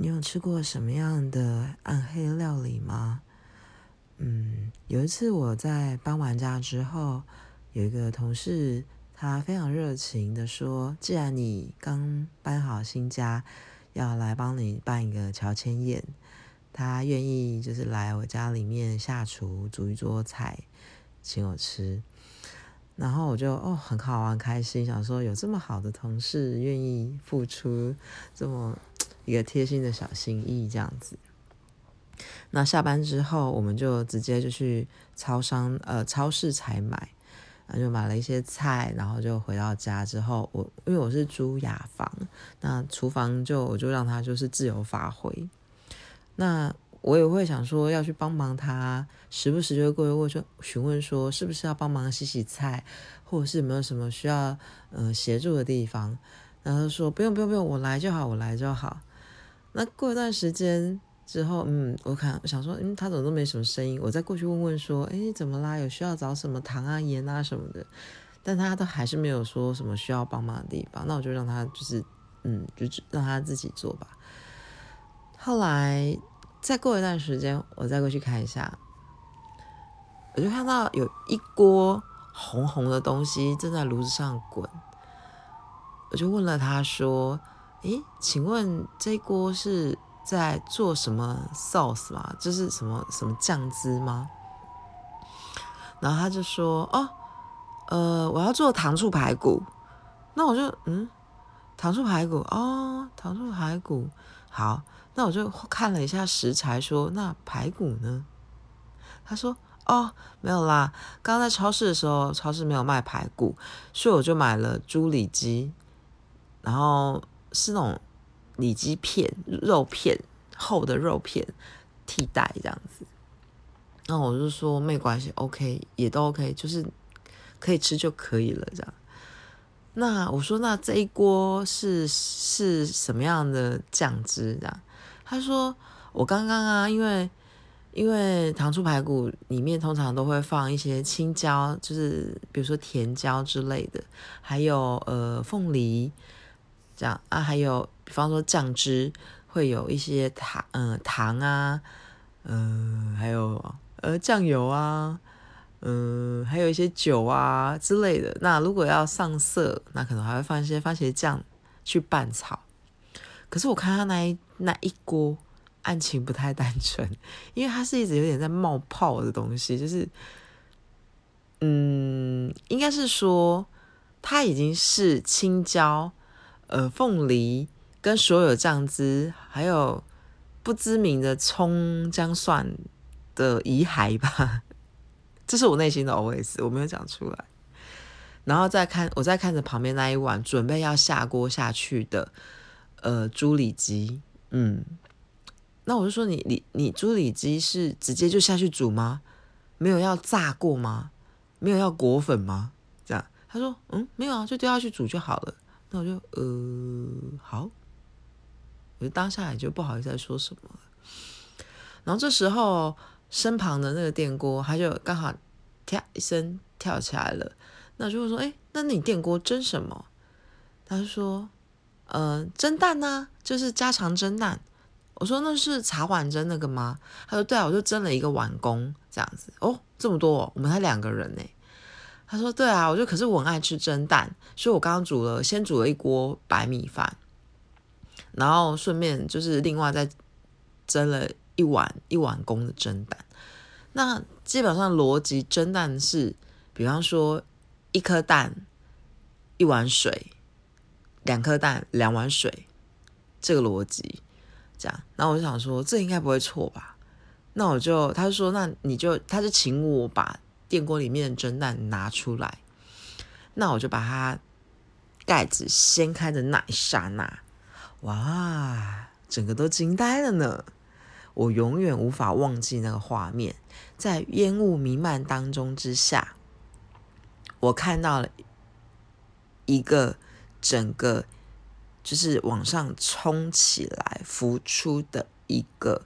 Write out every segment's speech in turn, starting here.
你有吃过什么样的暗黑料理吗？嗯，有一次我在搬完家之后，有一个同事，他非常热情的说：“既然你刚搬好新家，要来帮你办一个乔迁宴，他愿意就是来我家里面下厨煮一桌菜，请我吃。”然后我就哦很好玩开心，想说有这么好的同事愿意付出这么。一个贴心的小心意，这样子。那下班之后，我们就直接就去超商呃超市采买，然后就买了一些菜，然后就回到家之后，我因为我是租雅房，那厨房就我就让他就是自由发挥。那我也会想说要去帮忙他，时不时就会过来问说询问说是不是要帮忙洗洗菜，或者是有没有什么需要呃协助的地方，然后说不用不用不用，我来就好，我来就好。那过一段时间之后，嗯，我看我想说，嗯，他怎么都没什么声音，我再过去问问说，哎，怎么啦？有需要找什么糖啊、盐啊什么的？但他都还是没有说什么需要帮忙的地方。那我就让他就是，嗯，就让他自己做吧。后来再过一段时间，我再过去看一下，我就看到有一锅红红的东西正在炉子上滚，我就问了他说。诶，请问这锅是在做什么 sauce 吗？这是什么什么酱汁吗？然后他就说：“哦，呃，我要做糖醋排骨。”那我就嗯，糖醋排骨哦，糖醋排骨好。那我就看了一下食材，说：“那排骨呢？”他说：“哦，没有啦，刚刚在超市的时候，超市没有卖排骨，所以我就买了猪里脊，然后。”是那种里脊片、肉片、厚的肉片替代这样子，那我就说没关系，OK，也都 OK，就是可以吃就可以了这样。那我说那这一锅是是什么样的酱汁这样？他说我刚刚啊，因为因为糖醋排骨里面通常都会放一些青椒，就是比如说甜椒之类的，还有呃凤梨。这样啊，还有比方说酱汁会有一些糖，嗯，糖啊，嗯，还有呃酱油啊，嗯，还有一些酒啊之类的。那如果要上色，那可能还会放一些番茄酱去拌炒。可是我看他那一那一锅案情不太单纯，因为它是一直有点在冒泡的东西，就是，嗯，应该是说它已经是青椒。呃，凤梨跟所有酱汁，还有不知名的葱姜蒜的遗骸吧，这是我内心的 OS，我没有讲出来。然后再看，我再看着旁边那一碗准备要下锅下去的呃猪里脊，嗯，那我就说你你你猪里脊是直接就下去煮吗？没有要炸过吗？没有要裹粉吗？这样他说嗯没有啊，就丢下去煮就好了。那我就呃好，我就当下也就不好意思再说什么了。然后这时候身旁的那个电锅，它就刚好跳一声跳起来了。那就会说，哎，那你电锅蒸什么？他说，呃，蒸蛋呢，就是家常蒸蛋。我说那是茶碗蒸那个吗？他说对啊，我就蒸了一个碗公这样子。哦，这么多，我们才两个人呢。他说：“对啊，我就可是我很爱吃蒸蛋，所以我刚刚煮了，先煮了一锅白米饭，然后顺便就是另外再蒸了一碗一碗公的蒸蛋。那基本上逻辑蒸蛋是，比方说一颗蛋一碗水，两颗蛋两碗水，这个逻辑这样。那我就想说，这应该不会错吧？那我就他就说，那你就他就请我把。”电锅里面的蒸蛋拿出来，那我就把它盖子掀开的那一刹那，哇，整个都惊呆了呢！我永远无法忘记那个画面，在烟雾弥漫当中之下，我看到了一个整个就是往上冲起来浮出的一个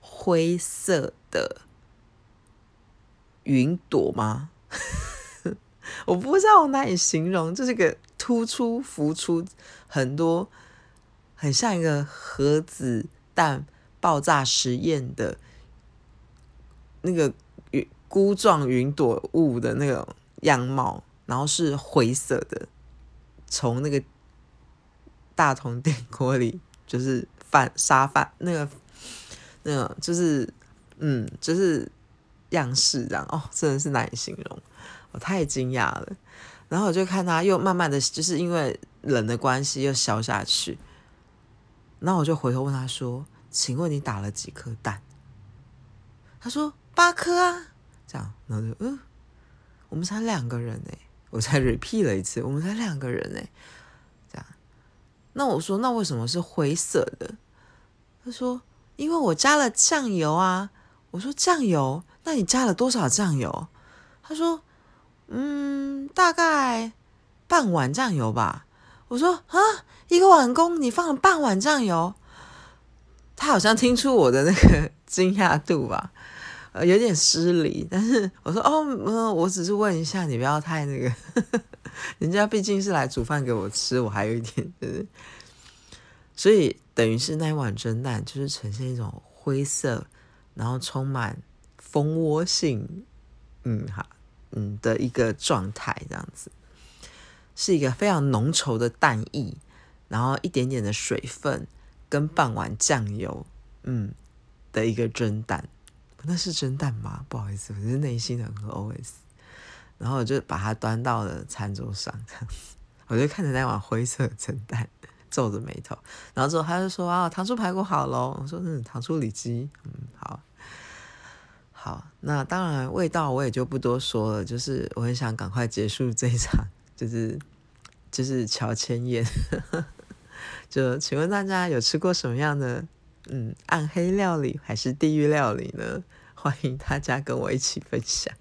灰色的。云朵吗？我不知道我哪里形容，就是个突出浮出很多，很像一个盒子弹爆炸实验的那个云菇状云朵雾的那种样貌，然后是灰色的，从那个大铜电锅里就是饭沙发那个那个就是嗯就是样式这样哦，真的是难以形容，我太惊讶了。然后我就看他又慢慢的就是因为冷的关系又消下去。那我就回头问他说：“请问你打了几颗蛋？”他说：“八颗啊。”这样，然后就嗯，我们才两个人哎，我才 repeat 了一次，我们才两个人哎，这样。那我说：“那为什么是灰色的？”他说：“因为我加了酱油啊。”我说：“酱油？那你加了多少酱油？”他说：“嗯，大概半碗酱油吧。”我说：“啊。”一个碗公，你放了半碗酱油，他好像听出我的那个 惊讶度吧，呃，有点失礼。但是我说哦，嗯，我只是问一下，你不要太那个，人家毕竟是来煮饭给我吃，我还有一点，就是 所以等于是那一碗蒸蛋就是呈现一种灰色，然后充满蜂窝性，嗯，哈，嗯的一个状态，这样子是一个非常浓稠的蛋液。然后一点点的水分跟半碗酱油，嗯，的一个蒸蛋，那是蒸蛋吗？不好意思，我是内心的很 OS。然后我就把它端到了餐桌上，这样子，我就看着那碗灰色蒸蛋，皱着眉头。然后之后他就说：“啊，糖醋排骨好喽。”我说：“嗯，糖醋里脊，嗯，好，”那当然味道我也就不多说了，就是我很想赶快结束这一场，就是就是乔迁宴。就请问大家有吃过什么样的嗯暗黑料理还是地狱料理呢？欢迎大家跟我一起分享。